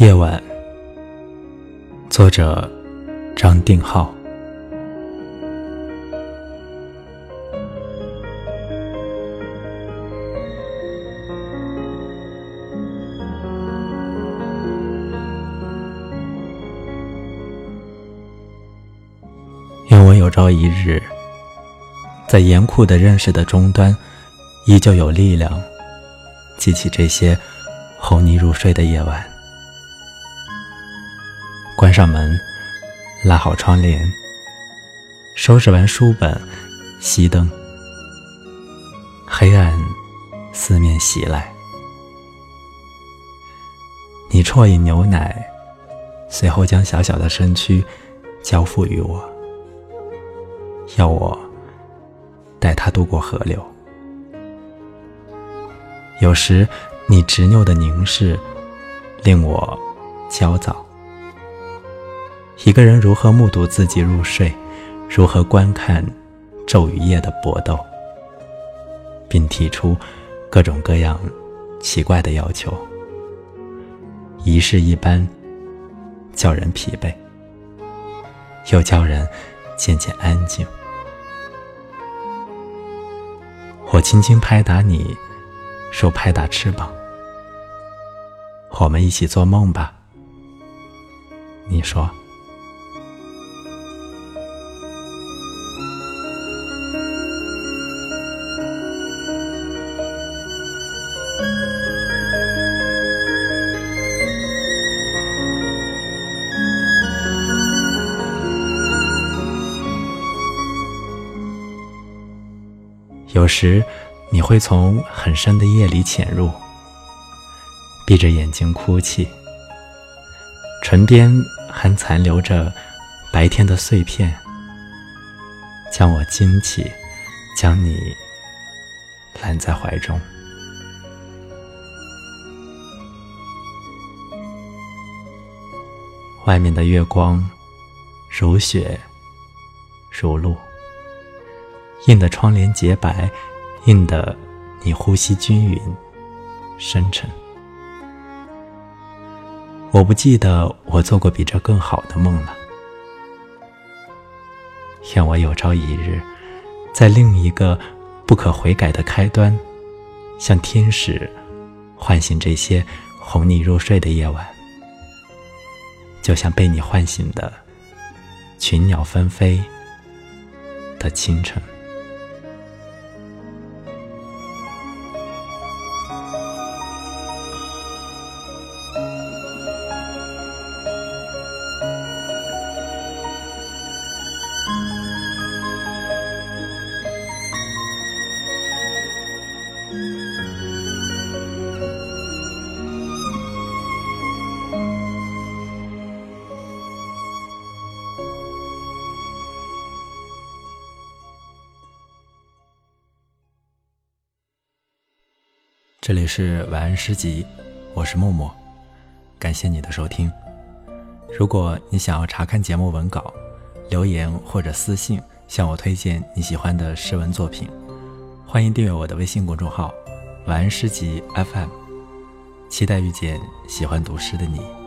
夜晚，作者张定浩。愿我有朝一日，在严酷的认识的终端，依旧有力量，记起这些哄你入睡的夜晚。关上门，拉好窗帘，收拾完书本，熄灯。黑暗四面袭来，你啜饮牛奶，随后将小小的身躯交付于我。要我带他渡过河流。有时你执拗的凝视，令我焦躁。一个人如何目睹自己入睡，如何观看昼与夜的搏斗，并提出各种各样奇怪的要求，仪式一般，叫人疲惫，又叫人渐渐安静。我轻轻拍打你，说拍打翅膀。我们一起做梦吧。你说。有时，你会从很深的夜里潜入，闭着眼睛哭泣，唇边还残留着白天的碎片，将我惊起，将你揽在怀中。外面的月光，如雪，如露。映得窗帘洁白，映得你呼吸均匀、深沉。我不记得我做过比这更好的梦了。愿我有朝一日，在另一个不可悔改的开端，像天使唤醒这些哄你入睡的夜晚，就像被你唤醒的群鸟纷飞的清晨。这里是晚安诗集，我是默默，感谢你的收听。如果你想要查看节目文稿，留言或者私信向我推荐你喜欢的诗文作品，欢迎订阅我的微信公众号“晚安诗集 FM”，期待遇见喜欢读诗的你。